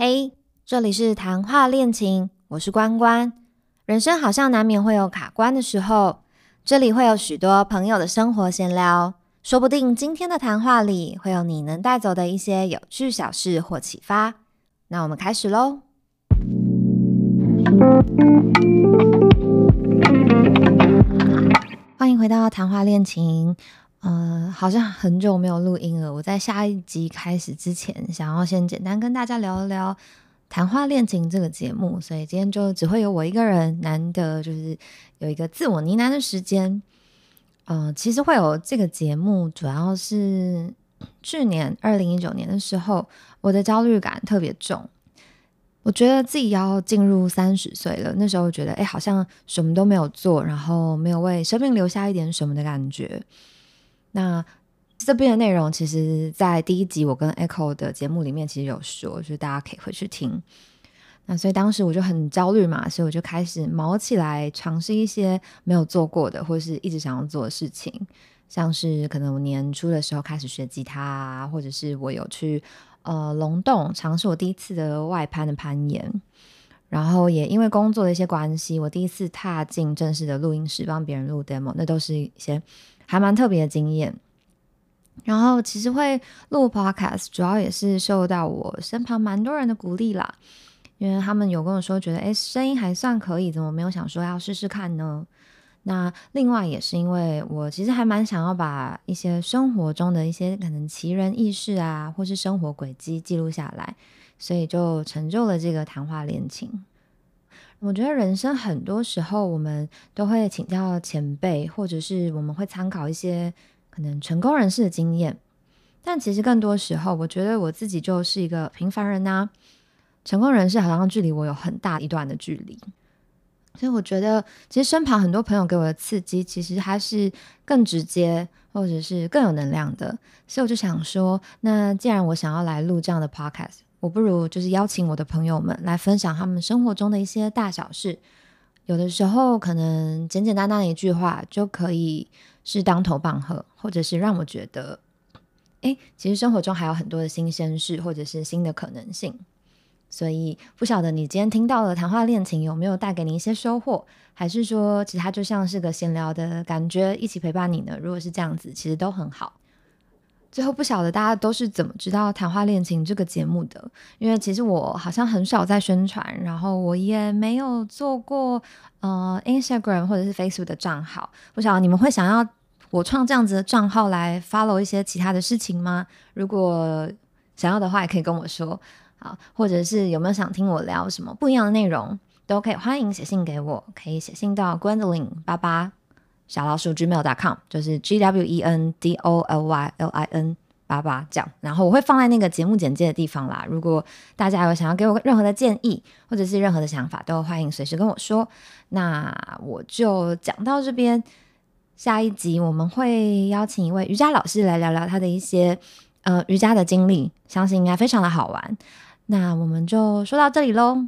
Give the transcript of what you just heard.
嘿，这里是谈话恋情，我是关关。人生好像难免会有卡关的时候，这里会有许多朋友的生活闲聊，说不定今天的谈话里会有你能带走的一些有趣小事或启发。那我们开始喽！欢迎回到谈话恋情。嗯，好像很久没有录音了。我在下一集开始之前，想要先简单跟大家聊一聊《谈话恋情》这个节目，所以今天就只会有我一个人，难得就是有一个自我呢喃的时间。嗯，其实会有这个节目，主要是去年二零一九年的时候，我的焦虑感特别重。我觉得自己要进入三十岁了，那时候觉得，哎，好像什么都没有做，然后没有为生命留下一点什么的感觉。那这边的内容，其实，在第一集我跟 Echo 的节目里面，其实有说，就是大家可以回去听。那所以当时我就很焦虑嘛，所以我就开始毛起来，尝试一些没有做过的，或者是一直想要做的事情，像是可能我年初的时候开始学吉他啊，或者是我有去呃龙洞尝试我第一次的外攀的攀岩，然后也因为工作的一些关系，我第一次踏进正式的录音室帮别人录 demo，那都是一些。还蛮特别的经验，然后其实会录 podcast，主要也是受到我身旁蛮多人的鼓励啦，因为他们有跟我说，觉得诶声音还算可以，怎么没有想说要试试看呢？那另外也是因为我其实还蛮想要把一些生活中的一些可能奇人异事啊，或是生活轨迹记录下来，所以就成就了这个谈话恋情。我觉得人生很多时候，我们都会请教前辈，或者是我们会参考一些可能成功人士的经验。但其实更多时候，我觉得我自己就是一个平凡人呐。成功人士好像距离我有很大一段的距离，所以我觉得，其实身旁很多朋友给我的刺激，其实还是更直接，或者是更有能量的。所以我就想说，那既然我想要来录这样的 podcast。我不如就是邀请我的朋友们来分享他们生活中的一些大小事，有的时候可能简简单单的一句话就可以是当头棒喝，或者是让我觉得，哎，其实生活中还有很多的新鲜事，或者是新的可能性。所以不晓得你今天听到的谈话恋情有没有带给你一些收获，还是说其实它就像是个闲聊的感觉，一起陪伴你呢？如果是这样子，其实都很好。最后不晓得大家都是怎么知道《谈话恋情》这个节目的？因为其实我好像很少在宣传，然后我也没有做过呃 Instagram 或者是 Facebook 的账号。不晓得你们会想要我创这样子的账号来 follow 一些其他的事情吗？如果想要的话，也可以跟我说。好，或者是有没有想听我聊什么不一样的内容，都可以欢迎写信给我，可以写信到 Gwendolyn 八八。小老鼠 gmail.com 就是 g w e n d o l y l i n 八八这样，然后我会放在那个节目简介的地方啦。如果大家有想要给我任何的建议或者是任何的想法，都欢迎随时跟我说。那我就讲到这边，下一集我们会邀请一位瑜伽老师来聊聊他的一些呃瑜伽的经历，相信应该非常的好玩。那我们就说到这里喽。